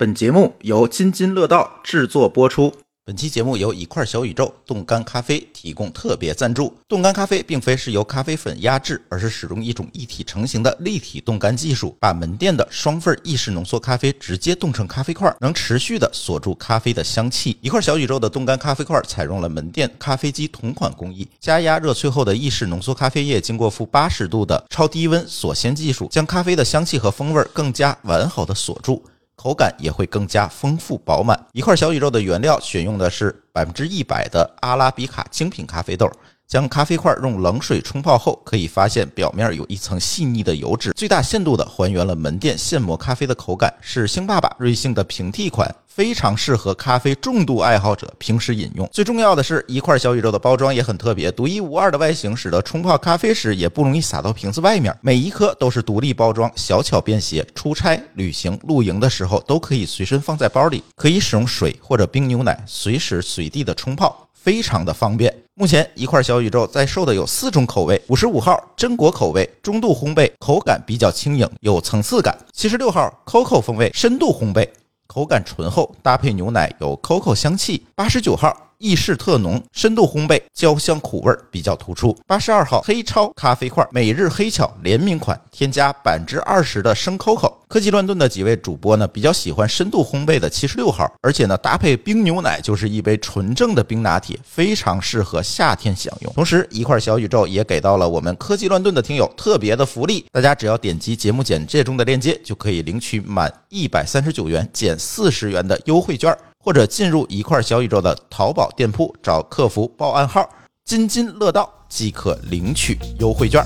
本节目由津津乐道制作播出。本期节目由一块小宇宙冻干咖啡提供特别赞助。冻干咖啡并非是由咖啡粉压制，而是使用一种一体成型的立体冻干技术，把门店的双份意式浓缩咖啡直接冻成咖啡块，能持续的锁住咖啡的香气。一块小宇宙的冻干咖啡块采用了门店咖啡机同款工艺，加压热萃后的意式浓缩咖啡液经过负八十度的超低温锁鲜技术，将咖啡的香气和风味更加完好的锁住。口感也会更加丰富饱满。一块小宇宙的原料选用的是百分之一百的阿拉比卡精品咖啡豆，将咖啡块用冷水冲泡后，可以发现表面有一层细腻的油脂，最大限度的还原了门店现磨咖啡的口感，是星爸爸瑞幸的平替款。非常适合咖啡重度爱好者平时饮用。最重要的是一块小宇宙的包装也很特别，独一无二的外形使得冲泡咖啡时也不容易洒到瓶子外面。每一颗都是独立包装，小巧便携，出差、旅行、露营的时候都可以随身放在包里，可以使用水或者冰牛奶随时随地的冲泡，非常的方便。目前一块小宇宙在售的有四种口味：五十五号榛果口味，中度烘焙，口感比较轻盈，有层次感；七十六号 COCO 风味，深度烘焙。口感醇厚，搭配牛奶有 COCO 香气。八十九号。意式特浓，深度烘焙，焦香苦味比较突出。八十二号黑超咖啡块，每日黑巧联名款，添加百分之二十的生 COCO。科技乱炖的几位主播呢，比较喜欢深度烘焙的七十六号，而且呢，搭配冰牛奶就是一杯纯正的冰拿铁，非常适合夏天享用。同时，一块小宇宙也给到了我们科技乱炖的听友特别的福利，大家只要点击节目简介中的链接，就可以领取满一百三十九元减四十元的优惠券。或者进入一块小宇宙的淘宝店铺，找客服报暗号“津津乐道”即可领取优惠券。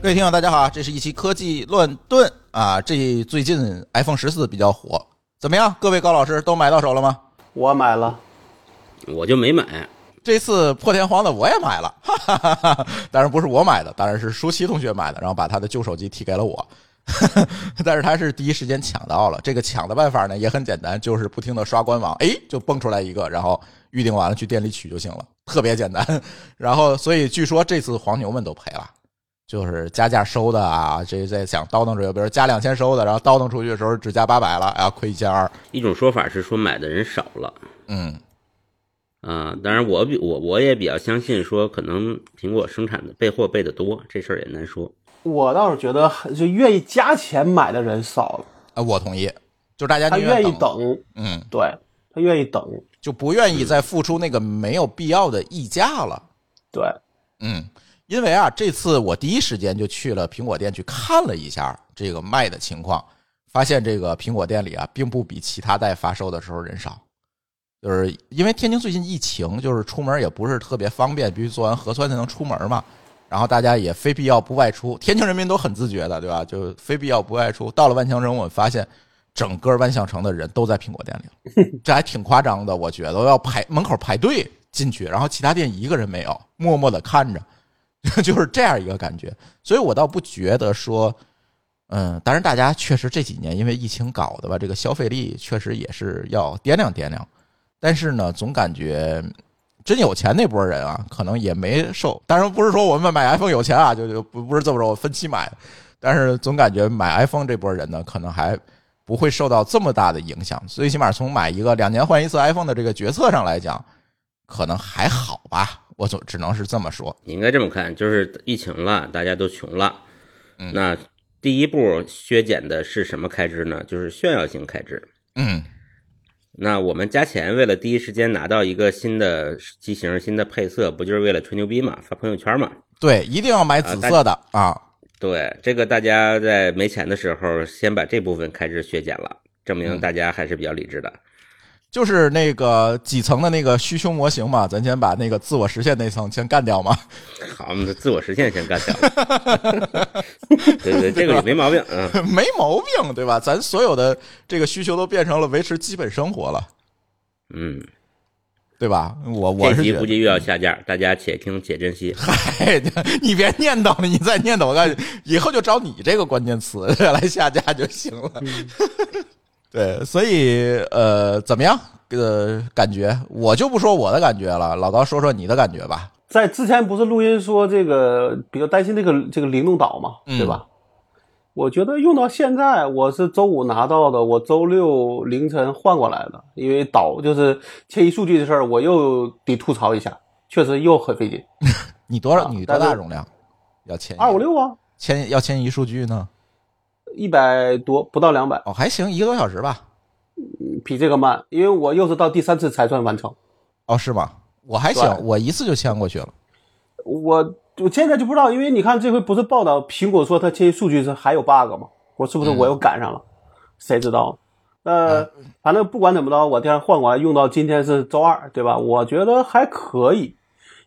各位听友，大家好，这是一期科技乱炖啊！这最近 iPhone 十四比较火，怎么样？各位高老师都买到手了吗？我买了，我就没买。这次破天荒的我也买了，哈哈哈当然不是我买的，当然是舒淇同学买的，然后把他的旧手机提给了我。但是他是第一时间抢到了，这个抢的办法呢也很简单，就是不停的刷官网，哎，就蹦出来一个，然后预定完了去店里取就行了，特别简单。然后所以据说这次黄牛们都赔了，就是加价收的啊，这在想叨叨着，比如加两千收的，然后叨叨出去的时候只加八百了，啊，亏一千二。一种说法是说买的人少了，嗯，啊，当然我比我我也比较相信说可能苹果生产的备货备的多，这事儿也难说。我倒是觉得，就愿意加钱买的人少了。啊，我同意，就大家他愿意等，嗯，对他愿意等，就不愿意再付出那个没有必要的溢价了。对，嗯，因为啊，这次我第一时间就去了苹果店去看了一下这个卖的情况，发现这个苹果店里啊，并不比其他代发售的时候人少，就是因为天津最近疫情，就是出门也不是特别方便，必须做完核酸才能出门嘛。然后大家也非必要不外出，天津人民都很自觉的，对吧？就非必要不外出。到了万象城，我们发现整个万象城的人都在苹果店里，这还挺夸张的。我觉得要排门口排队进去，然后其他店一个人没有，默默的看着，就是这样一个感觉。所以我倒不觉得说，嗯，当然大家确实这几年因为疫情搞的吧，这个消费力确实也是要掂量掂量。但是呢，总感觉。真有钱那波人啊，可能也没受。当然不是说我们买 iPhone 有钱啊，就就不不是这么说，分期买。但是总感觉买 iPhone 这波人呢，可能还不会受到这么大的影响。最起码从买一个两年换一次 iPhone 的这个决策上来讲，可能还好吧。我总只能是这么说。你应该这么看，就是疫情了，大家都穷了。嗯那第一步削减的是什么开支呢？就是炫耀性开支。嗯。那我们加钱，为了第一时间拿到一个新的机型、新的配色，不就是为了吹牛逼嘛？发朋友圈嘛？对，一定要买紫色的啊！对，这个大家在没钱的时候，先把这部分开支削减了，证明大家还是比较理智的。就是那个几层的那个需求模型嘛，咱先把那个自我实现那层先干掉嘛。好，我们自我实现先干掉。对对，这个也没毛病，嗯，没毛病，对吧？咱所有的这个需求都变成了维持基本生活了，嗯，对吧？我我是估计又要下架，大家且听且珍惜。嗨，你别念叨了，你再念叨，我感觉以后就找你这个关键词 来下架就行了。对，所以呃，怎么样？呃，感觉我就不说我的感觉了，老高说说你的感觉吧。在之前不是录音说这个比较担心这个这个灵动岛嘛，嗯对吧？我觉得用到现在，我是周五拿到的，我周六凌晨换过来的，因为岛就是迁移数据的事儿，我又得吐槽一下，确实又很费劲。你多少？啊你多大容量？要迁移二五六啊，迁要迁移数据呢？一百多不到两百，哦，还行，一个多小时吧。比这个慢，因为我又是到第三次才算完成。哦，是吗？我还行，我一次就签过去了。我我现在就不知道，因为你看这回不是报道苹果说它这些数据是还有 bug 吗？我是不是我又赶上了？谁知道？呃，反正不管怎么着，我这样换过来用到今天是周二，对吧？我觉得还可以。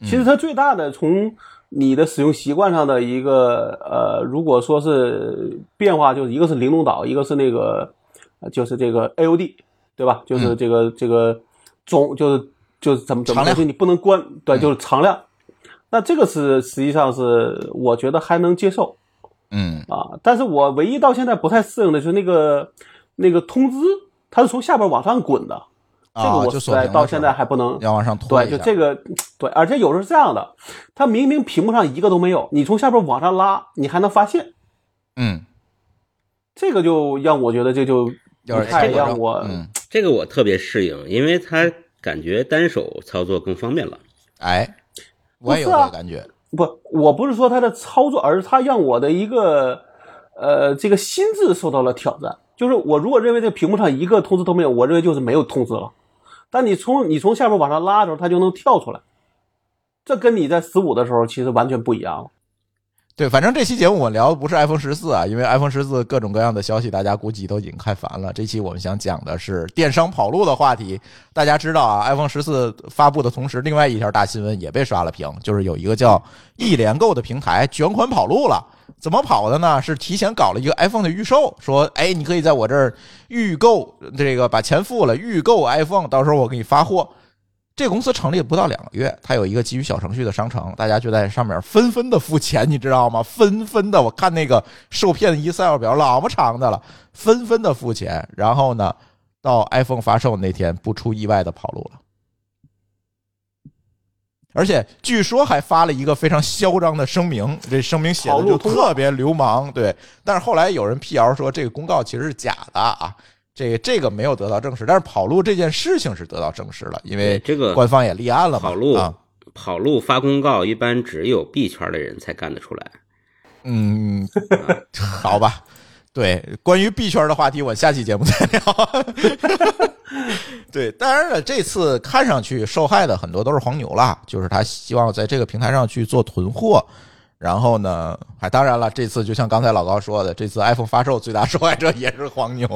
其实它最大的从你的使用习惯上的一个呃，如果说是变化，就是一个是灵动岛，一个是那个呃就是这个 AOD，对吧？就是这个、这个总就是就是怎么怎么就你不能关，对，就是常亮。那这个是实际上是我觉得还能接受嗯，啊，但是我唯一到现在不太适应的就是那个那个通知，它是从下边往上滚的，这个啊，我到现在还不能要往上拖对，就这个对，而且有时候是这样的，它明明屏幕上一个都没有，你从下边往上拉，你还能发现，嗯，这个就让我觉得这就不太让我嗯，这个我特别适应，因为它感觉单手操作更方便了。哎，我也有不是啊这个感觉。不，我不是说它的操作，而是它让我的一个呃这个心智受到了挑战。就是我如果认为这个屏幕上一个通知都没有，我认为就是没有通知了。但你从你从下边往上拉的时候，它就能跳出来，这跟你在十五的时候其实完全不一样了。对，反正这期节目我聊的不是 iPhone 十四啊，因为 iPhone 十四各种各样的消息，大家估计都已经看烦了。这期我们想讲的是电商跑路的话题。大家知道啊，iPhone 十四发布的同时，另外一条大新闻也被刷了屏，就是有一个叫易联购的平台卷款跑路了。怎么跑的呢？是提前搞了一个 iPhone 的预售，说，哎，你可以在我这儿预购，这个把钱付了，预购 iPhone，到时候我给你发货。这公司成立不到两个月，它有一个基于小程序的商城，大家就在上面纷纷的付钱，你知道吗？纷纷的，我看那个受骗的 Excel 表老么长的了，纷纷的付钱，然后呢，到 iPhone 发售那天，不出意外的跑路了。而且据说还发了一个非常嚣张的声明，这声明写的就特别流氓，对。但是后来有人辟谣说这个公告其实是假的啊，这个这个没有得到证实，但是跑路这件事情是得到证实了，因为这个官方也立案了嘛。跑路啊，跑路发公告，一般只有币圈的人才干得出来。嗯，好吧。对，关于币圈的话题，我下期节目再聊。对，当然了，这次看上去受害的很多都是黄牛啦，就是他希望在这个平台上去做囤货，然后呢，还当然了，这次就像刚才老高说的，这次 iPhone 发售最大受害者也是黄牛，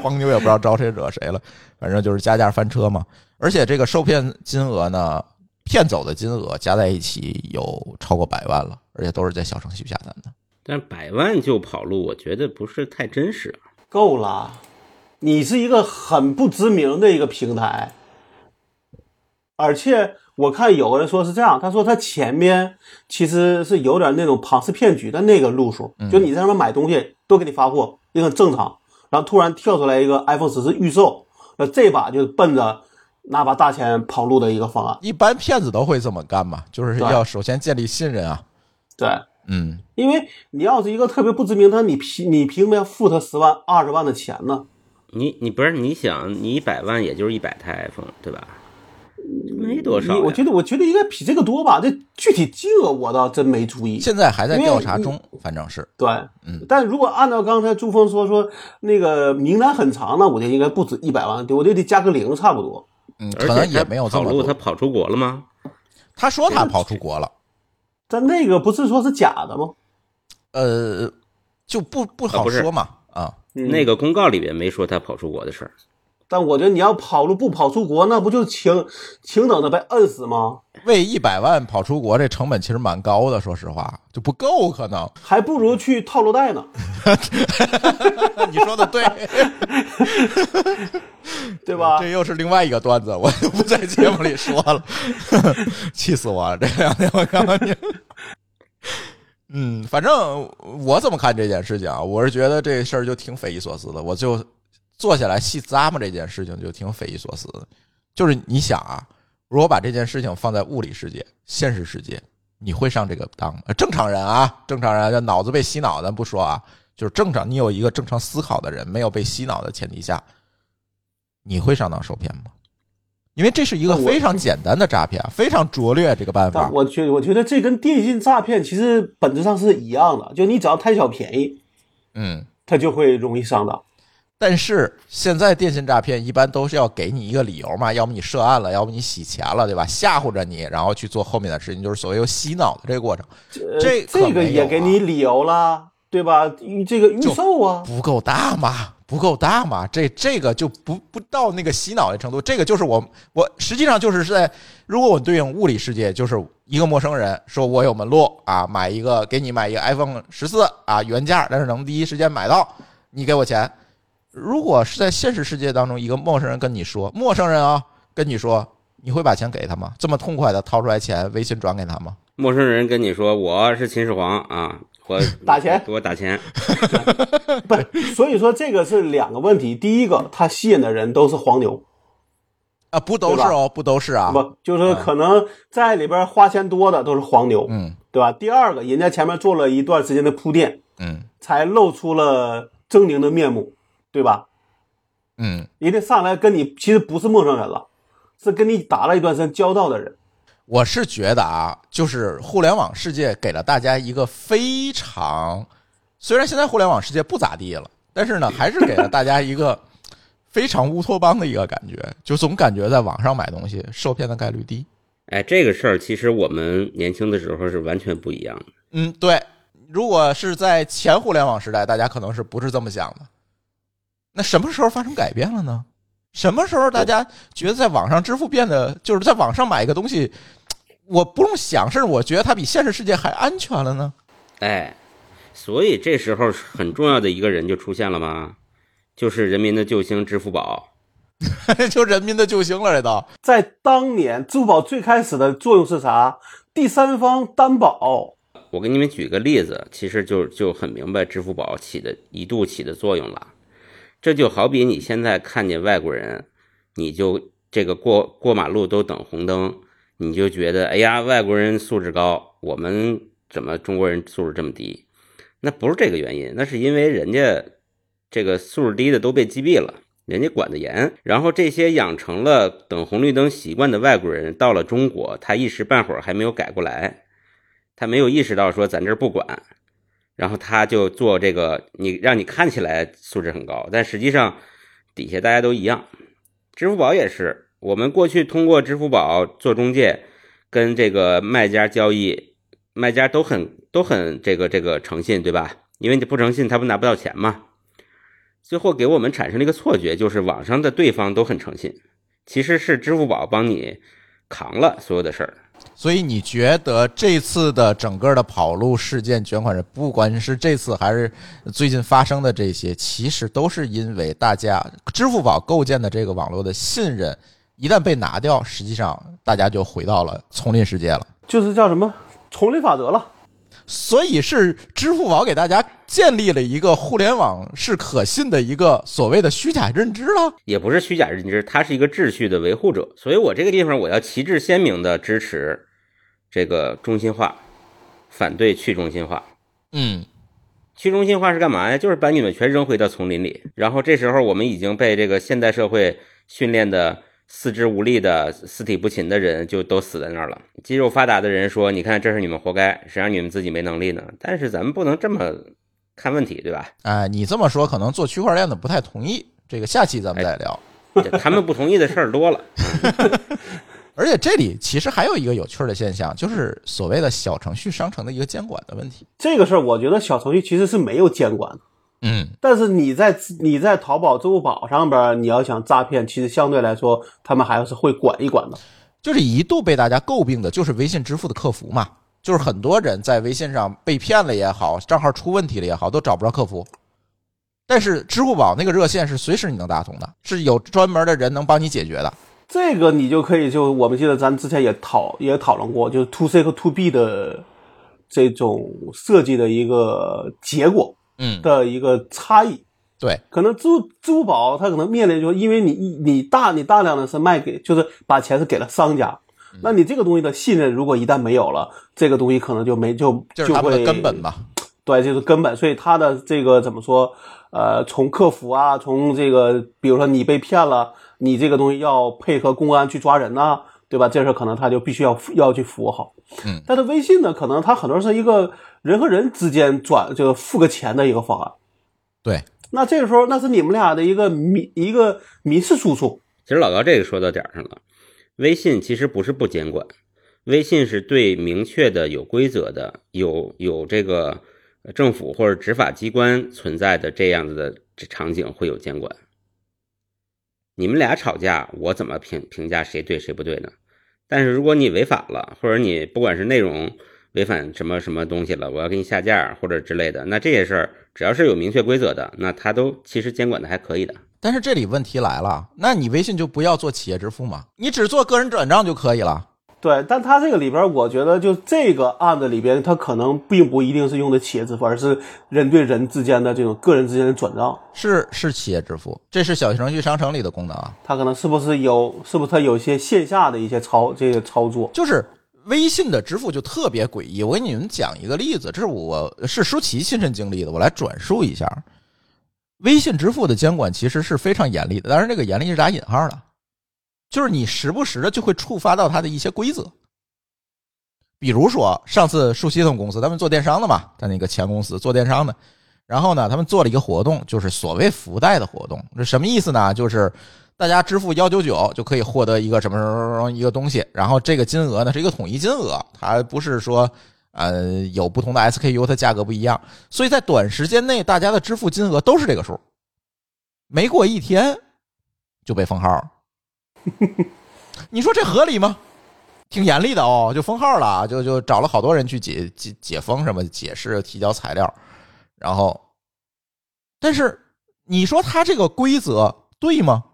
黄牛也不知道招谁惹谁了，反正就是加价翻车嘛。而且这个受骗金额呢，骗走的金额加在一起有超过百万了，而且都是在小程序下单的。但是百万就跑路，我觉得不是太真实啊。够了，你是一个很不知名的一个平台，而且我看有个人说是这样，他说他前面其实是有点那种庞氏骗局的那个路数，就你在上面买东西都给你发货，也很正常，然后突然跳出来一个 iPhone 十四预售，那这把就奔着拿把大钱跑路的一个方案。一般骗子都会这么干嘛，就是要首先建立信任啊。对，嗯，因为你要是一个特别不知名，他你凭你凭什么要付他十万、二十万的钱呢？你你不是你想，你一百万也就是一百台 iPhone，对吧？没多少我觉得我觉得应该比这个多吧，这具体金额我倒真没注意。现在还在调查中，反正是。对，嗯，但如果按照刚才朱峰说说那个名单很长那，我觉得应该不止一百万，我就得得加个零差不多。嗯，而可能且也没有这跑路，么多他。跑出国了吗？他说他跑出国了，但那个不是说是假的吗？呃，就不不好说嘛啊。嗯那个公告里边没说他跑出国的事儿。但我觉得你要跑路不跑出国，那不就请请等着被摁死吗？为一百万跑出国，这成本其实蛮高的，说实话就不够可能。还不如去套路贷呢，你说的对，对吧？这又是另外一个段子，我就不在节目里说了，气死我了！这两天我看看你。嗯，反正我怎么看这件事情啊？我是觉得这事儿就挺匪夷所思的。我就坐下来细咂摸这件事情，就挺匪夷所思的。就是你想啊，如果把这件事情放在物理世界、现实世界，你会上这个当正常人啊，正常人，就脑子被洗脑咱不说啊，就是正常，你有一个正常思考的人，没有被洗脑的前提下，你会上当受骗吗？因为这是一个非常简单的诈骗，非常拙劣这个办法但。我觉我觉得这跟电信诈骗其实本质上是一样的，就你只要贪小便宜，嗯，他就会容易上当。但是现在电信诈骗一般都是要给你一个理由嘛，要么你涉案了，要么你洗钱了，对吧？吓唬着你，然后去做后面的事情，就是所谓有洗脑的这个过程，呃这可这个也给你理由了，对吧？预这个预售啊，不够大嘛，不够大嘛，这这个就不不到那个洗脑的程度，这个就是我我实际上就是在，如果我对应物理世界，就是一个陌生人说我有门路啊，买一个给你买一个 iPhone 十四啊原价，但是能第一时间买到，你给我钱。如果是在现实世界当中，一个陌生人跟你说，陌生人啊跟你说，你会把钱给他吗？这么痛快的掏出来钱，微信转给他吗？陌生人跟你说我是秦始皇啊，我 打钱给我打钱，不，所以说这个是两个问题。第一个，他吸引的人都是黄牛，啊，不都是哦，不都是啊，不就是可能在里边花钱多的都是黄牛，嗯对吧？第二个，人家前面做了一段时间的铺垫，嗯才露出了狰狞的面目，对吧？嗯。人家上来跟你其实不是陌生人了，是跟你打了一段时间交道的人。我是觉得啊，就是互联网世界给了大家一个非常，虽然现在互联网世界不咋地了，但是呢，还是给了大家一个非常乌托邦的一个感觉，就总感觉在网上买东西受骗的概率低。哎，这个事儿其实我们年轻的时候是完全不一样的。嗯，对，如果是在前互联网时代，大家可能是不是这么想的？那什么时候发生改变了呢？什么时候大家觉得在网上支付变得就是在网上买一个东西，我不用想，甚至我觉得它比现实世界还安全了呢？哎，所以这时候很重要的一个人就出现了吗？就是人民的救星支付宝。就人民的救星了，这都。在当年，支付宝最开始的作用是啥？第三方担保。我给你们举个例子，其实就就很明白支付宝起的一度起的作用了。这就好比你现在看见外国人，你就这个过过马路都等红灯，你就觉得哎呀，外国人素质高，我们怎么中国人素质这么低？那不是这个原因，那是因为人家这个素质低的都被击毙了，人家管得严。然后这些养成了等红绿灯习惯的外国人到了中国，他一时半会儿还没有改过来，他没有意识到说咱这儿不管，然后他就做这个，你让你看起来素质很高，但实际上底下大家都一样。支付宝也是，我们过去通过支付宝做中介，跟这个卖家交易，卖家都很都很这个这个诚信，对吧？因为你不诚信，他不拿不到钱嘛。最后给我们产生了一个错觉，就是网上的对方都很诚信，其实是支付宝帮你扛了所有的事儿。所以你觉得这次的整个的跑路事件、卷款人，不管是这次还是最近发生的这些，其实都是因为大家支付宝构建的这个网络的信任，一旦被拿掉，实际上大家就回到了丛林世界了。就是叫什么丛林法则了。所以是支付宝给大家建立了一个互联网是可信的一个所谓的虚假认知了。也不是虚假认知，它是一个秩序的维护者。所以我这个地方我要旗帜鲜明的支持这个中心化，反对去中心化。嗯，去中心化是干嘛呀？就是把你们全扔回到丛林里，然后这时候我们已经被这个现代社会训练的四肢无力的、四体不勤的人就都死在那儿了。肌肉发达的人说：“你看，这是你们活该，谁让你们自己没能力呢？”但是咱们不能这么看问题，对吧？哎，你这么说，可能做区块链的不太同意。这个下期咱们再聊。他们不同意的事儿多了。而且这里其实还有一个有趣的现象，就是所谓的小程序商城的一个监管的问题。这个事儿，我觉得小程序其实是没有监管的。嗯，但是你在你在淘宝、支付宝上边，你要想诈骗，其实相对来说，他们还是会管一管的。就是一度被大家诟病的就是微信支付的客服嘛，就是很多人在微信上被骗了也好，账号出问题了也好，都找不着客服。但是支付宝那个热线是随时你能打通的，是有专门的人能帮你解决的。这个你就可以就我们记得咱之前也讨也讨论过，就是 to C 和 to B 的这种设计的一个结果嗯，的一个差异。对，可能支付支付宝它可能面临就是因为你你大你大量的是卖给就是把钱是给了商家，那你这个东西的信任如果一旦没有了，这个东西可能就没就就会根本吧。对，就是根本，所以它的这个怎么说？呃，从客服啊，从这个，比如说你被骗了，你这个东西要配合公安去抓人呐、对吧？这事可能他就必须要要去服务好。嗯，但是微信呢，可能它很多是一个人和人之间转这个付个钱的一个方案。对，那这个时候，那是你们俩的一个民一个民事诉讼。其实老高这个说到点上了，微信其实不是不监管，微信是对明确的、有规则的、有有这个呃政府或者执法机关存在的这样子的这场景会有监管。你们俩吵架，我怎么评评价谁对谁不对呢？但是如果你违反了，或者你不管是内容违反什么什么东西了，我要给你下架或者之类的，那这些事儿只要是有明确规则的，那它都其实监管的还可以的。但是这里问题来了，那你微信就不要做企业支付嘛，你只做个人转账就可以了。对，但他这个里边，我觉得就这个案子里边，他可能并不一定是用的企业支付，而是人对人之间的这种个人之间的转账。是是企业支付，这是小程序商城里的功能啊。他可能是不是有，是不是他有一些线下的一些操这个操作？就是微信的支付就特别诡异。我给你们讲一个例子，这是我是舒淇亲身经历的，我来转述一下。微信支付的监管其实是非常严厉的，当然这个严厉是打引号的，就是你时不时的就会触发到它的一些规则。比如说上次数系统公司，他们做电商的嘛，他那个前公司做电商的，然后呢，他们做了一个活动，就是所谓福袋的活动，这什么意思呢？就是大家支付幺九九就可以获得一个什么什么什么一个东西，然后这个金额呢是一个统一金额，它不是说呃有不同的 SKU，它价格不一样，所以在短时间内大家的支付金额都是这个数，没过一天就被封号，你说这合理吗？挺严厉的哦，就封号了，就就找了好多人去解解解封什么解释提交材料，然后，但是你说他这个规则对吗？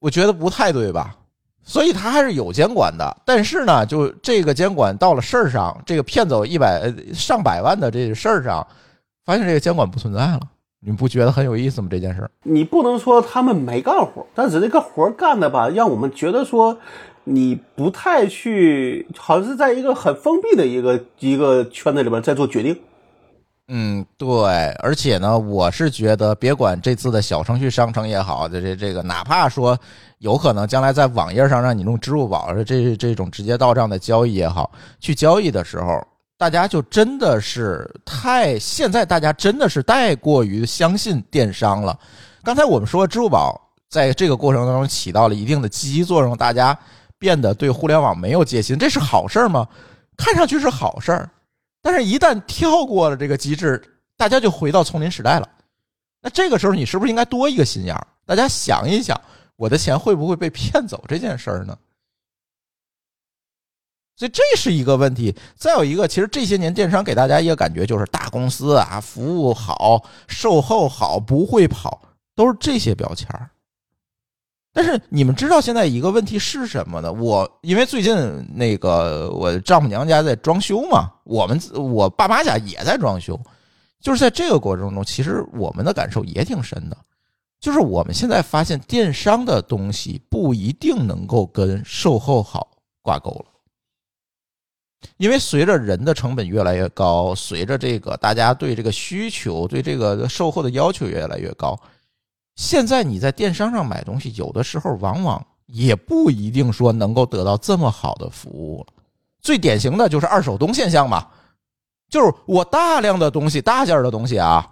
我觉得不太对吧？所以他还是有监管的，但是呢，就这个监管到了事儿上，这个骗走一百上百万的这事儿上，发现这个监管不存在了。你不觉得很有意思吗？这件事，你不能说他们没干活，但是这个活干的吧，让我们觉得说你不太去，好像是在一个很封闭的一个一个圈子里边在做决定。嗯，对，而且呢，我是觉得，别管这次的小程序商城也好，这这这个，哪怕说有可能将来在网页上让你用支付宝这这种直接到账的交易也好，去交易的时候，大家就真的是太现在大家真的是太过于相信电商了。刚才我们说支付宝在这个过程当中起到了一定的积极作用，大家变得对互联网没有戒心，这是好事儿吗？看上去是好事儿。但是，一旦跳过了这个机制，大家就回到丛林时代了。那这个时候，你是不是应该多一个心眼儿？大家想一想，我的钱会不会被骗走这件事儿呢？所以这是一个问题。再有一个，其实这些年电商给大家一个感觉就是大公司啊，服务好，售后好，不会跑，都是这些标签儿。但是你们知道现在一个问题是什么呢？我因为最近那个我丈母娘家在装修嘛，我们我爸妈家也在装修，就是在这个过程中，其实我们的感受也挺深的，就是我们现在发现电商的东西不一定能够跟售后好挂钩了，因为随着人的成本越来越高，随着这个大家对这个需求、对这个售后的要求越来越高。现在你在电商上买东西，有的时候往往也不一定说能够得到这么好的服务了。最典型的就是二手东现象嘛，就是我大量的东西、大件的东西啊，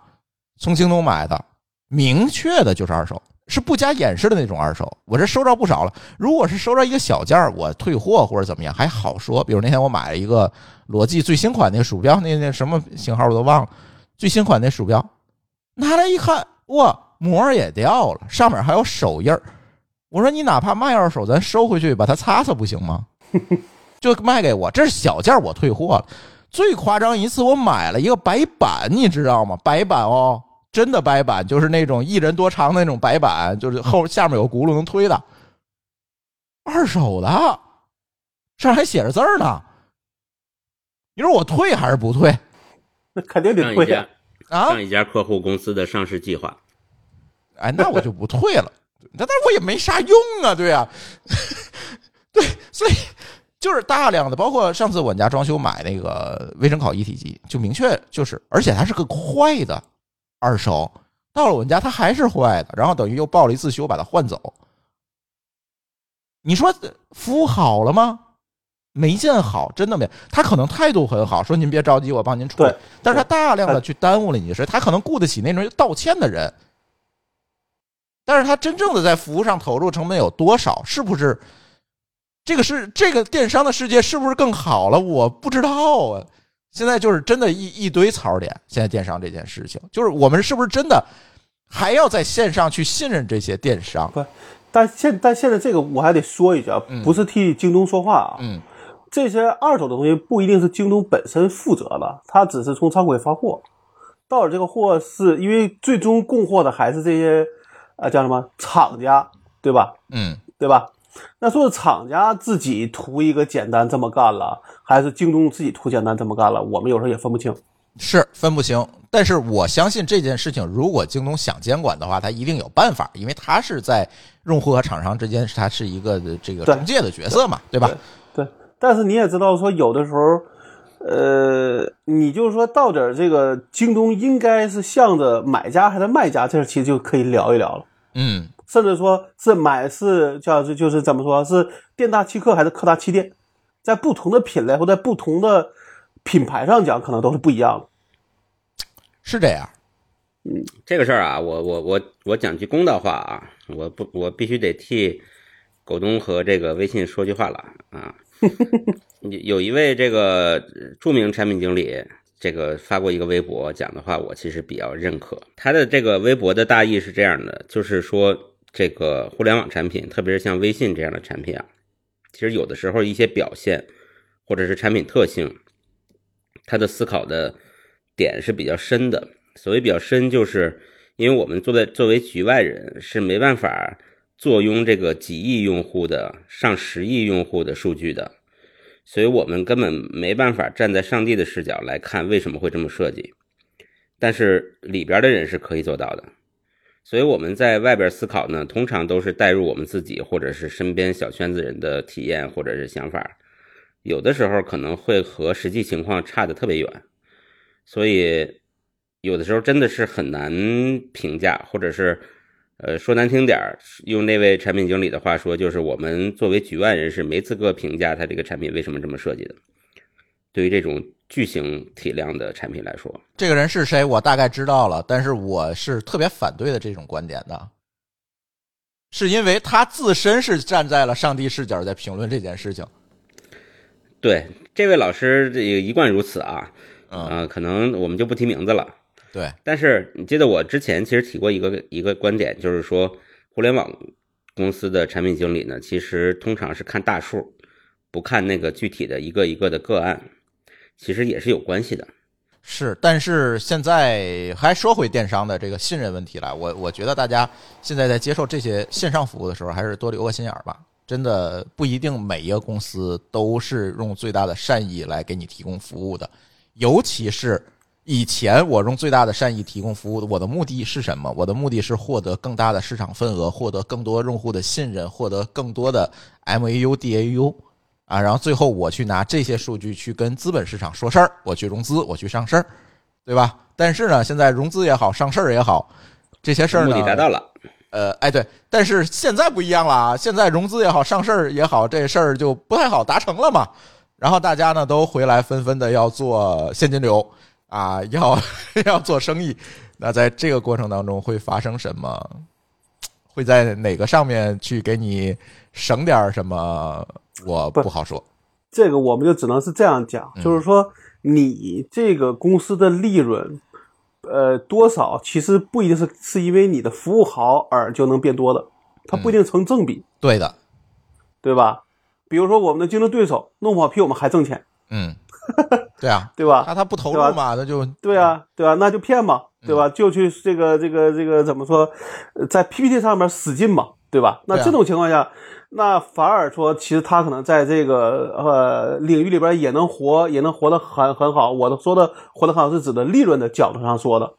从京东买的，明确的就是二手，是不加掩饰的那种二手。我这收着不少了。如果是收着一个小件我退货或者怎么样还好说。比如那天我买了一个罗技最新款那个鼠标，那那什么型号我都忘了，最新款那鼠标，拿来一看，哇！膜也掉了，上面还有手印儿。我说你哪怕卖二手，咱收回去把它擦擦不行吗？就卖给我，这是小件，我退货了。最夸张一次，我买了一个白板，你知道吗？白板哦，真的白板，就是那种一人多长的那种白板，就是后下面有轱辘能推的，二手的，上还写着字儿呢。你说我退还是不退？那肯定得退呀、啊上，一家客户公司的上市计划。哎，那我就不退了。那但我也没啥用啊，对啊，对，所以就是大量的，包括上次我们家装修买那个微生烤一体机，就明确就是，而且它是个快的二手，到了我们家它还是坏的，然后等于又报了一次修，把它换走。你说服务好了吗？没见好，真的没。他可能态度很好，说您别着急，我帮您处理对。但是他大量的去耽误了你的事，他可能雇得起那种道歉的人，但是他真正的在服务上投入成本有多少？是不是这个是这个电商的世界是不是更好了？我不知道啊。现在就是真的一一堆槽点。现在电商这件事情，就是我们是不是真的还要在线上去信任这些电商？但现但现在这个我还得说一句啊，不是替京东说话啊，嗯这些二手的东西不一定是京东本身负责的，它只是从仓库里发货，到了这个货是因为最终供货的还是这些呃叫什么厂家，对吧？嗯，对吧？那说是厂家自己图一个简单这么干了，还是京东自己图简单这么干了？我们有时候也分不清。是分不清。但是我相信这件事情，如果京东想监管的话，它一定有办法，因为它是在用户和厂商之间，它是一个这个中介的角色嘛，对吧？对，但是你也知道，说有的时候，呃，你就是说到底这个京东应该是向着买家还是卖家，这其实就可以聊一聊了。嗯，甚至说是买是叫是就是怎么说是店大欺客还是客大欺店，在不同的品类或在不同的品牌上讲，可能都是不一样的。是这样。嗯这个事儿啊，我我我我讲句公道话啊，我不我必须得替狗东和这个微信说句话了啊。有有一位这个著名产品经理，这个发过一个微博，讲的话我其实比较认可。他的这个微博的大意是这样的，就是说这个互联网产品，特别是像微信这样的产品啊，其实有的时候一些表现或者是产品特性，它的思考的点是比较深的。所谓比较深，就是因为我们作为作为局外人是没办法坐拥这个几亿用户的、上十亿用户的数据的，所以我们根本没办法站在上帝的视角来看为什么会这么设计。但是里边的人是可以做到的，所以我们在外边思考呢，通常都是带入我们自己或者是身边小圈子人的体验或者是想法，有的时候可能会和实际情况差得特别远，所以。有的时候真的是很难评价，或者是，呃，说难听点儿，用那位产品经理的话说，就是我们作为局外人是没资格评价他这个产品为什么这么设计的。对于这种巨型体量的产品来说，这个人是谁，我大概知道了，但是我是特别反对的这种观点的，是因为他自身是站在了上帝视角在评论这件事情。对这位老师这个一贯如此啊，嗯，啊、可能我们就不提名字了。对，但是你记得我之前其实提过一个一个观点，就是说互联网公司的产品经理呢，其实通常是看大数，不看那个具体的一个一个的个案，其实也是有关系的。是，但是现在还说回电商的这个信任问题来，我我觉得大家现在在接受这些线上服务的时候，还是多留个心眼儿吧。真的不一定每一个公司都是用最大的善意来给你提供服务的，尤其是。以前我用最大的善意提供服务，我的目的是什么？我的目的是获得更大的市场份额，获得更多用户的信任，获得更多的 MAU、DAU 啊，然后最后我去拿这些数据去跟资本市场说事儿，我去融资，我去上市儿，对吧？但是呢，现在融资也好，上市儿也好，这些事儿呢，目的达到了。呃，哎，对，但是现在不一样了啊！现在融资也好，上市儿也好，这事儿就不太好达成了嘛。然后大家呢都回来纷纷的要做现金流。啊，要 要做生意，那在这个过程当中会发生什么？会在哪个上面去给你省点什么？我不好说。这个我们就只能是这样讲，嗯就是说你这个公司的利润，呃，多少其实不一定是是因为你的服务好而就能变多的，它不一定成正比，对的，对吧？比如说我们的竞争对手弄不好比我们还挣钱，嗯，对啊，对吧？那他不投入对嘛，那就对啊，对啊，那就骗嘛，对嗯吧？就去这个这个这个怎么说，呃在 PPT 上面使劲嘛，对吧？那这种情况下，那反而说，其实他可能在这个呃领域里边也能活，也能活得很很好。我的说的活得很好是指的利润的角度上说的，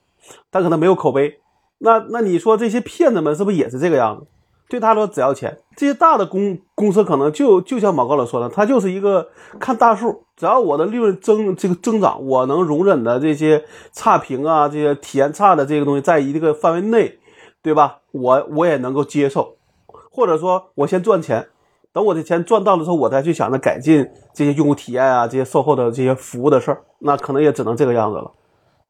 他可能没有口碑。那那你说这些骗子们是不是也是这个样子？对他说只要钱，这些大的公公司可能就就像马高老说的，他就是一个看大数，只要我的利润增这个增长，我能容忍的这些差评啊，这些体验差的这个东西，在一个范围内，对吧？我我也能够接受，或者说我先赚钱，等我的钱赚到了之后，我再去想着改进这些用户体验啊，这些售后的这些服务的事儿，那可能也只能这个样子了。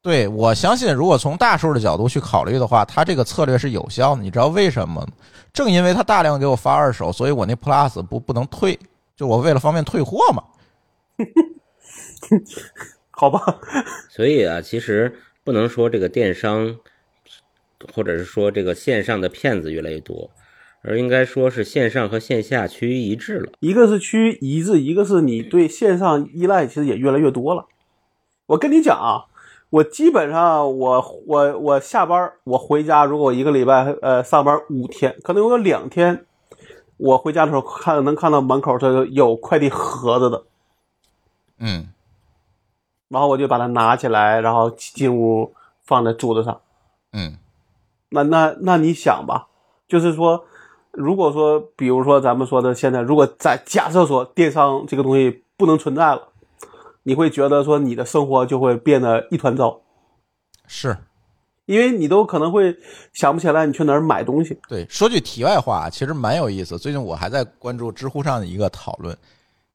对我相信，如果从大数的角度去考虑的话，他这个策略是有效的。你知道为什么吗？正因为他大量给我发二手，所以我那 Plus 不不能退，就我为了方便退货嘛。好吧，所以啊，其实不能说这个电商，或者是说这个线上的骗子越来越多，而应该说是线上和线下趋于一致了。一个是趋于一致，一个是你对线上依赖其实也越来越多了。我跟你讲啊，我基本上我我我下班我回家，如果我一个礼拜呃上班五天，可能有两天，我回家的时候看能看到门口这有快递盒子的，嗯，然后我就把它拿起来，然后进屋放在桌子上。嗯，那那那你想吧，就是说，如果说，比如说咱们说的现在，如果在假设说电商这个东西不能存在了，你会觉得说你的生活就会变得一团糟，是因为你都可能会想不起来你去哪儿买东西。对。说句题外话，其实蛮有意思。最近我还在关注知乎上的一个讨论，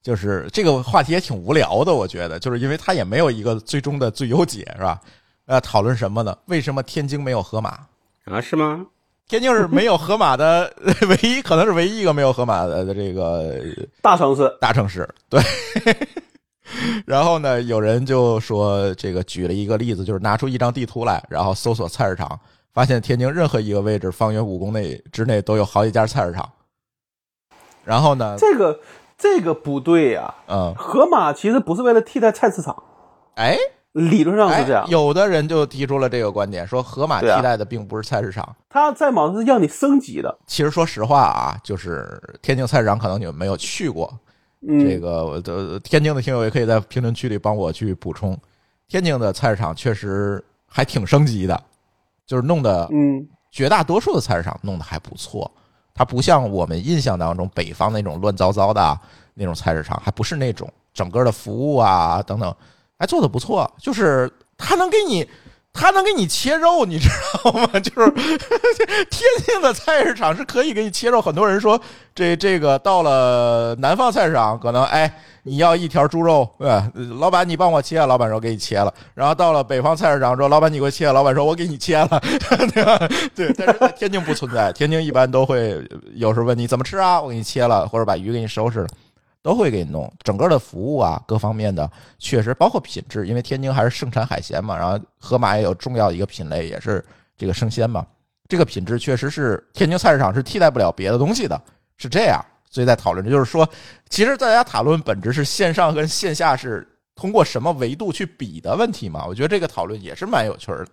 就是这个话题也挺无聊的，我觉得，就是因为它也没有一个最终的最优解，是吧？呃，讨论什么呢？为什么天津没有河马？啊，是吗？天津是没有河马的 唯一，可能是唯一一个没有河马的的这个大城市，大城市。对。然后呢，有人就说这个举了一个例子，就是拿出一张地图来，然后搜索菜市场，发现天津任何一个位置方圆五公内之内都有好几家菜市场。然后呢，这个这个不对呀、嗯，河马其实不是为了替代菜市场，哎，理论上哎是这样。有的人就提出了这个观点，说河马替代的并不是菜市场。它在网上是让你升级的。其实说实话啊，就是天津菜市场，可能你们没有去过，嗯，这个我的天津的听友也可以在评论区里帮我去补充。天津的菜市场确实还挺升级的，就是弄得嗯绝大多数的菜市场弄得还不错。它不像我们印象当中北方那种乱糟糟的啊那种菜市场，还不是那种整个的服务啊等等，还做的不错。就是他能给你，他能给你切肉，你知道吗？就是 天津的菜市场是可以给你切肉。很多人说这这个到了南方菜市场，可能哎你要一条猪肉，呃，老板你帮我切，老板说给你切了。然后到了北方菜市场说老板你给我切，老板说我给你切了，对吧？对，但是在天津不存在，天津一般都会有时候问你怎么吃啊，我给你切了，或者把鱼给你收拾了。都会给你弄，整个的服务啊，各方面的确实包括品质，因为天津还是盛产海鲜嘛，然后河马也有重要的一个品类，也是这个生鲜嘛，这个品质确实是天津菜市场是替代不了别的东西的，是这样。所以在讨论，就是说，其实大家讨论本质是线上跟线下是通过什么维度去比的问题嘛？我觉得这个讨论也是蛮有趣的，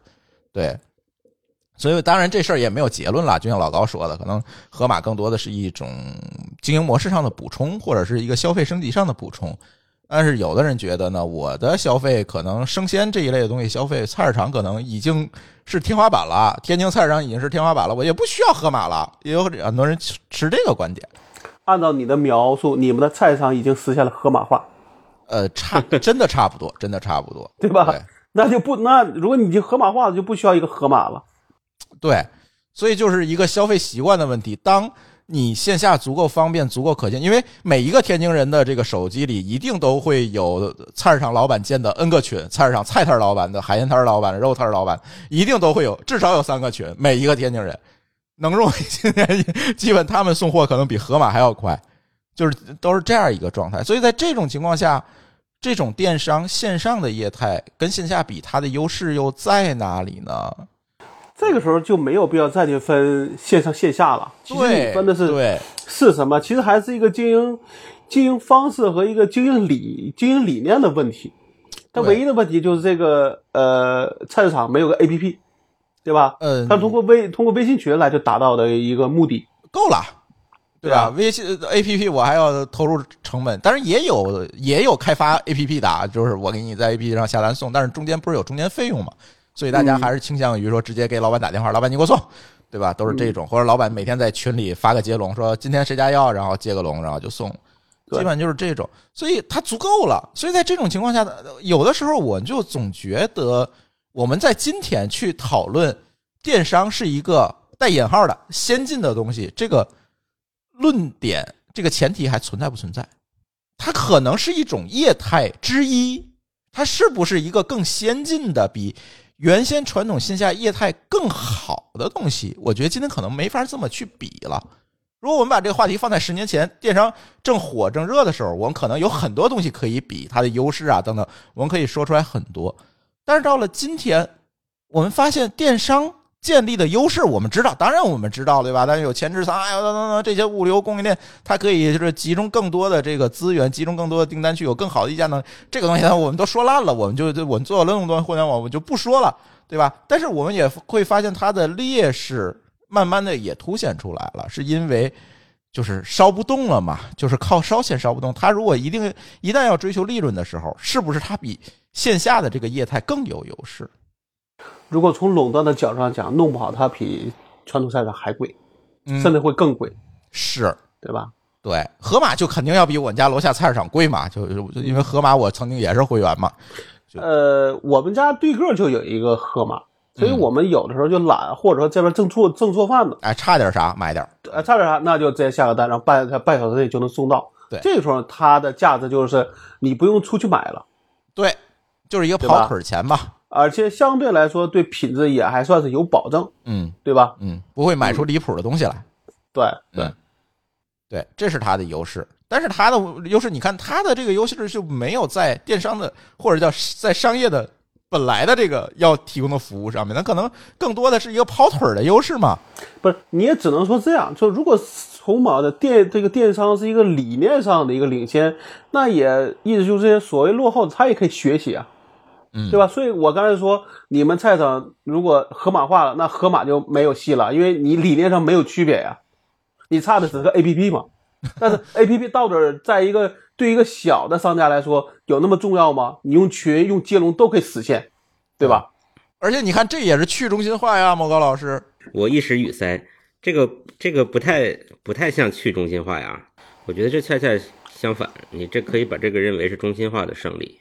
对。所以当然这事儿也没有结论了，就像老高说的，可能河马更多的是一种经营模式上的补充，或者是一个消费升级上的补充。但是有的人觉得呢，我的消费可能生鲜这一类的东西消费，菜市场可能已经是天花板了，天津菜市场已经是天花板了，我也不需要河马了。也有很多人持这个观点。按照你的描述，你们的菜市场已经实现了河马化，呃，差 真的差不多，真的差不多，对吧？对那就不那如果你已经河马化了，就不需要一个河马了。对，所以就是一个消费习惯的问题。当你线下足够方便、足够可见，因为每一个天津人的这个手机里一定都会有菜市场老板建的 N 个群，菜市场菜摊老板的、海鲜摊老板、肉摊老板，一定都会有至少有三个群，每一个天津人能用。现在基本他们送货可能比盒马还要快，就是都是这样一个状态。所以在这种情况下，这种电商线上的业态跟线下比，它的优势又在哪里呢？这个时候就没有必要再去分线上线下了。其实，你分的是对。是什么？其实还是一个经营经营方式和一个经营理经营理念的问题。它唯一的问题就是这个呃，菜市场没有个 A P P，对吧？嗯它通过微通过微信群来就达到的一个目的。够了，对吧？微信 A P P 我还要投入成本，当然也有也有开发 A P P 的啊，就是我给你在 A P P 上下单送，但是中间不是有中间费用嘛？所以大家还是倾向于说直接给老板打电话，老板你给我送，对吧？都是这种，或者老板每天在群里发个接龙，说今天谁家要，然后接个龙，然后就送，基本就是这种，所以它足够了。所以在这种情况下，有的时候我就总觉得我们在今天去讨论电商是一个带引号的先进的东西，这个论点这个前提还存在不存在？它可能是一种业态之一，它是不是一个更先进的、比原先传统线下业态更好的东西？我觉得今天可能没法这么去比了。如果我们把这个话题放在十年前，电商正火正热的时候，我们可能有很多东西可以比它的优势啊等等，我们可以说出来很多。但是到了今天，我们发现电商建立的优势，我们知道，当然我们知道，对吧？但是有前置仓，哎呦等等等这些物流供应链，它可以就是集中更多的这个资源，集中更多的订单，去有更好的议价能力。这个东西呢，我们都说烂了，我们就我们做了那么多互联网，我们就不说了，对吧？但是我们也会发现它的劣势，慢慢的也凸显出来了，是因为。就是烧不动了嘛，就是靠烧钱烧不动。它如果一定一旦要追求利润的时候，是不是它比线下的这个业态更有优势？如果从垄断的角度上讲，弄不好它比传统菜场还贵，嗯甚至会更贵，是对吧？对，盒马就肯定要比我们家楼下菜市场贵嘛，就就因为盒马我曾经也是会员嘛。呃，我们家对个就有一个盒马，所以嗯我们有的时候就懒，或者说这边正做正做饭呢，哎，差点啥买点儿呃，差点啥，那就直接下个单，然后半半小时内就能送到。对这个时候它的价值就是你不用出去买了，对，就是一个跑腿儿钱吧。而且相对来说对品质也还算是有保证，嗯对吧？嗯，不会买出离谱的东西来。对对嗯，对，这是它的优势。但是它的优势，你看它的这个优势就没有在电商的或者叫在商业的本来的这个要提供的服务上面，它可能更多的是一个跑腿儿的优势嘛。不是，你也只能说这样。就如果从马的电这个电商是一个理念上的一个领先，那也意思就是这些所谓落后的，他也可以学习啊，嗯对吧？所以我刚才说，你们菜场如果盒马化了，那盒马就没有戏了，因为你理念上没有区别呀，你差的只是个 A P P 嘛。但是 A P P 到底在一个对一个小的商家来说有那么重要吗？你用群用接龙都可以实现，对吧？而且你看，这也是去中心化呀，莫高老师。我一时语塞，这个这个不太不太像去中心化呀，我觉得这恰恰相反，你这可以把这个认为是中心化的胜利。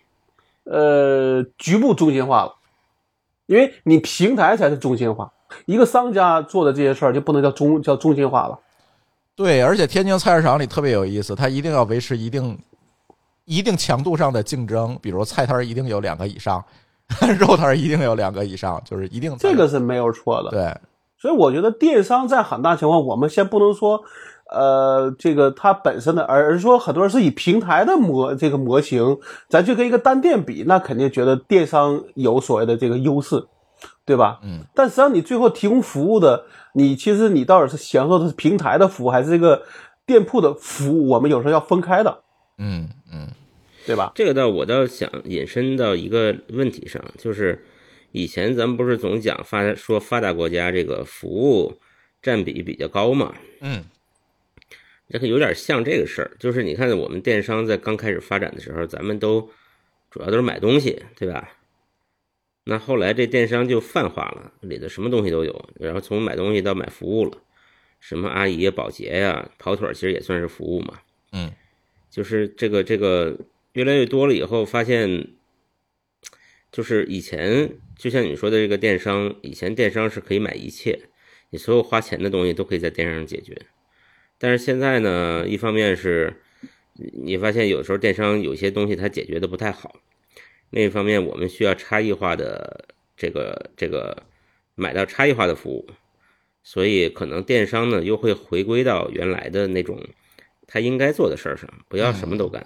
呃，局部中心化了，因为你平台才是中心化，一个商家做的这些事儿就不能叫中叫中心化了。对，而且天津菜市场里特别有意思，它一定要维持一定一定强度上的竞争，比如菜摊儿一定有两个以上，肉摊儿一定有两个以上，就是一定这个是没有错的。对，所以我觉得电商在很大情况，我们先不能说，呃，这个它本身的，而而是说很多人是以平台的模这个模型，咱去跟一个单店比，那肯定觉得电商有所谓的这个优势，对吧？嗯。但实际上你最后提供服务的，你其实你到底是享受的是平台的服务，还是这个店铺的服务？我们有时候要分开的，嗯嗯对吧？这个倒我倒想引申到一个问题上，就是以前咱们不是总讲发说发达国家这个服务占比比较高嘛？嗯这个有点像这个事儿，就是你看我们电商在刚开始发展的时候，咱们都主要都是买东西，对吧？那后来这电商就泛化了，里头什么东西都有，然后从买东西到买服务了，什么阿姨呀、保洁呀、跑腿儿，其实也算是服务嘛。嗯，就是这个这个越来越多了以后，发现就是以前就像你说的这个电商，以前电商是可以买一切，你所有花钱的东西都可以在电商上解决。但是现在呢，一方面是你发现有时候电商有些东西它解决的不太好，另一方面我们需要差异化的这个这个买到差异化的服务，所以可能电商呢又会回归到原来的那种他应该做的事儿上，不要什么都干。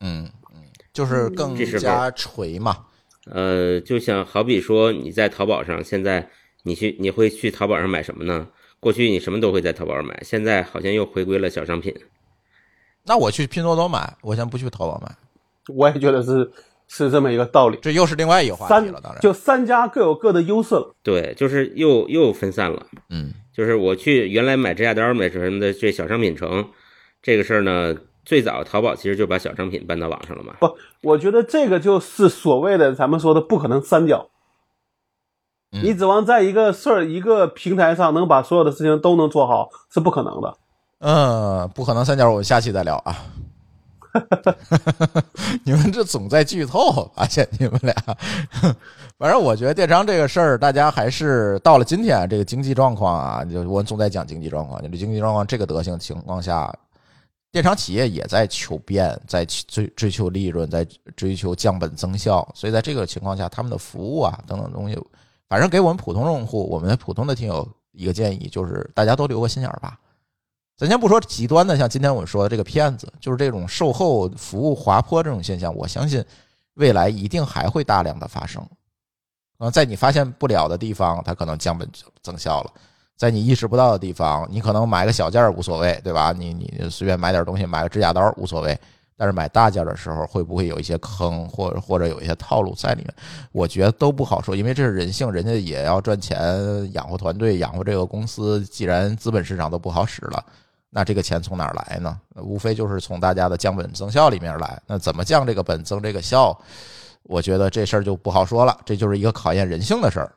嗯嗯，就是更加锤嘛。呃，就像好比说你在淘宝上，现在你去你会去淘宝上买什么呢？过去你什么都会在淘宝上买，现在好像又回归了小商品。那我去拼多多买，我先不去淘宝买，我也觉得是是这么一个道理。这又是另外一个话题了。当然，就三家各有各的优势了。对，就是又又分散了。嗯就是我去原来买指甲刀、买什么的这小商品城，这个事儿呢，最早淘宝其实就把小商品搬到网上了嘛。不，我觉得这个就是所谓的咱们说的不可能三角。你指望在一个事儿、一个平台上能把所有的事情都能做好，是不可能的。嗯，不可能三角，我们下期再聊啊。你们这总在剧透，发现你们俩。反正我觉得电商这个事儿，大家还是到了今天这个经济状况啊，就我总在讲经济状况，你这经济状况这个德行情况下，电商企业也在求变，在追追求利润，在追求降本增效。所以在这个情况下，他们的服务啊等等东西，反正给我们普通用户，我们普通的听友一个建议，就是大家都留个心眼儿吧。咱先不说极端的，像今天我们说的这个骗子，就是这种售后服务滑坡这种现象，我相信未来一定还会大量的发生。啊，在你发现不了的地方，它可能降本增效了；在你意识不到的地方，你可能买个小件儿无所谓，对吧？你你随便买点东西，买个指甲刀无所谓。但是买大件的时候，会不会有一些坑，或者或者有一些套路在里面？我觉得都不好说，因为这是人性，人家也要赚钱，养活团队，养活这个公司。既然资本市场都不好使了。那这个钱从哪儿来呢？无非就是从大家的降本增效里面来。那怎么降这个本增这个效？我觉得这事儿就不好说了。这就是一个考验人性的事儿。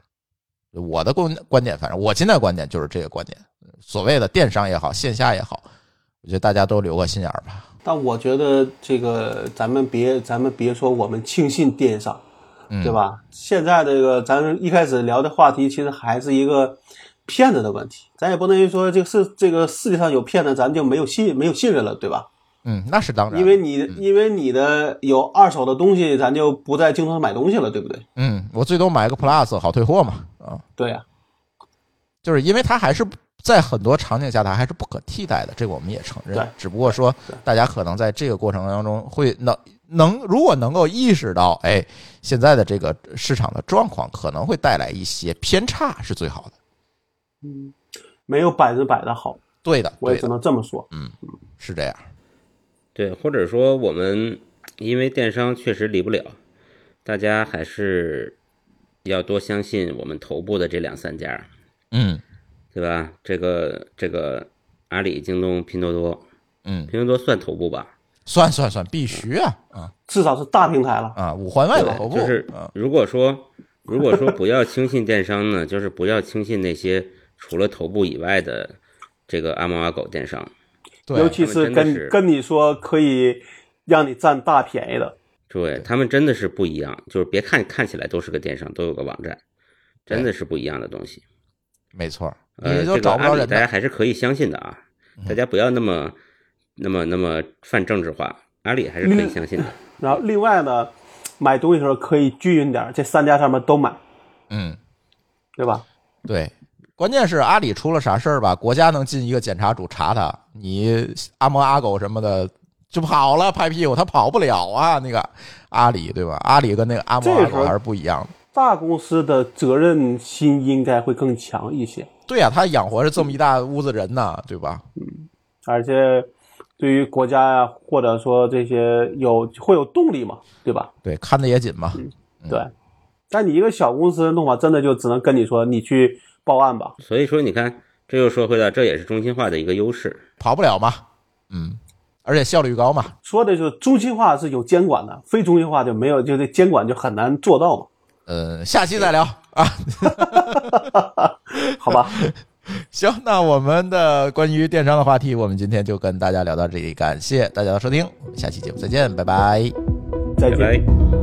我的观观点，反正我现在观点就是这个观点。所谓的电商也好，线下也好，我觉得大家都留个心眼儿吧。但我觉得这个咱们别咱们别说我们轻信电商，对吧？现在这个咱一开始聊的话题，其实还是一个。骗子的问题，咱也不能说这个世这个世界上有骗子，咱就没有信没有信任了，对吧？嗯，那是当然，因为你因为你的有二手的东西，咱就不在京东上买东西了，对不对？嗯，我最多买个 Plus 好退货嘛，啊，对呀，就是因为它还是在很多场景下它还是不可替代的，这个我们也承认。只不过说大家可能在这个过程当中会能能如果能够意识到，哎，现在的这个市场的状况可能会带来一些偏差，是最好的。嗯，没有百分之百的好，对的，我也只能这么说。嗯嗯，是这样。对，或者说我们因为电商确实离不了，大家还是要多相信我们头部的这两三家。嗯，对吧？这个这个阿里、京东、拼多多，嗯，拼多多算头部吧？算算算，必须啊啊，至少是大平台了啊，五环外的头部。就是如果说如果说不要轻信电商呢，就是不要轻信那些。除了头部以外的这个阿猫阿狗电商，尤其是跟跟你说可以让你占大便宜的，对他们真的是不一样。就是别看看起来都是个电商，都有个网站，真的是不一样的东西。没错，呃，这个阿里大家还是可以相信的啊，大家不要那么那么那么泛政治化，阿里还是可以相信的。然后另外呢，买东西的时候可以均匀点，这三家上面都买，嗯，对吧？对。关键是阿里出了啥事儿吧？国家能进一个检查组查他，你阿猫阿狗什么的就跑了，拍屁股他跑不了啊！那个阿里对吧？阿里跟那个阿猫阿狗还是不一样的。大公司的责任心应该会更强一些。对呀，他养活着这么一大屋子人呢，对吧？嗯，而且对于国家呀，或者说这些有会有动力嘛，对吧？对，看的也紧嘛。对，但你一个小公司弄法，真的就只能跟你说，你去。报案吧。所以说，你看，这又说回来，这也是中心化的一个优势，跑不了嘛。嗯，而且效率高嘛。说的就是中心化是有监管的，非中心化就没有，就这监管就很难做到嘛。呃，下期再聊啊。好吧。行，那我们的关于电商的话题，我们今天就跟大家聊到这里，感谢大家的收听，下期节目再见，拜拜，再见。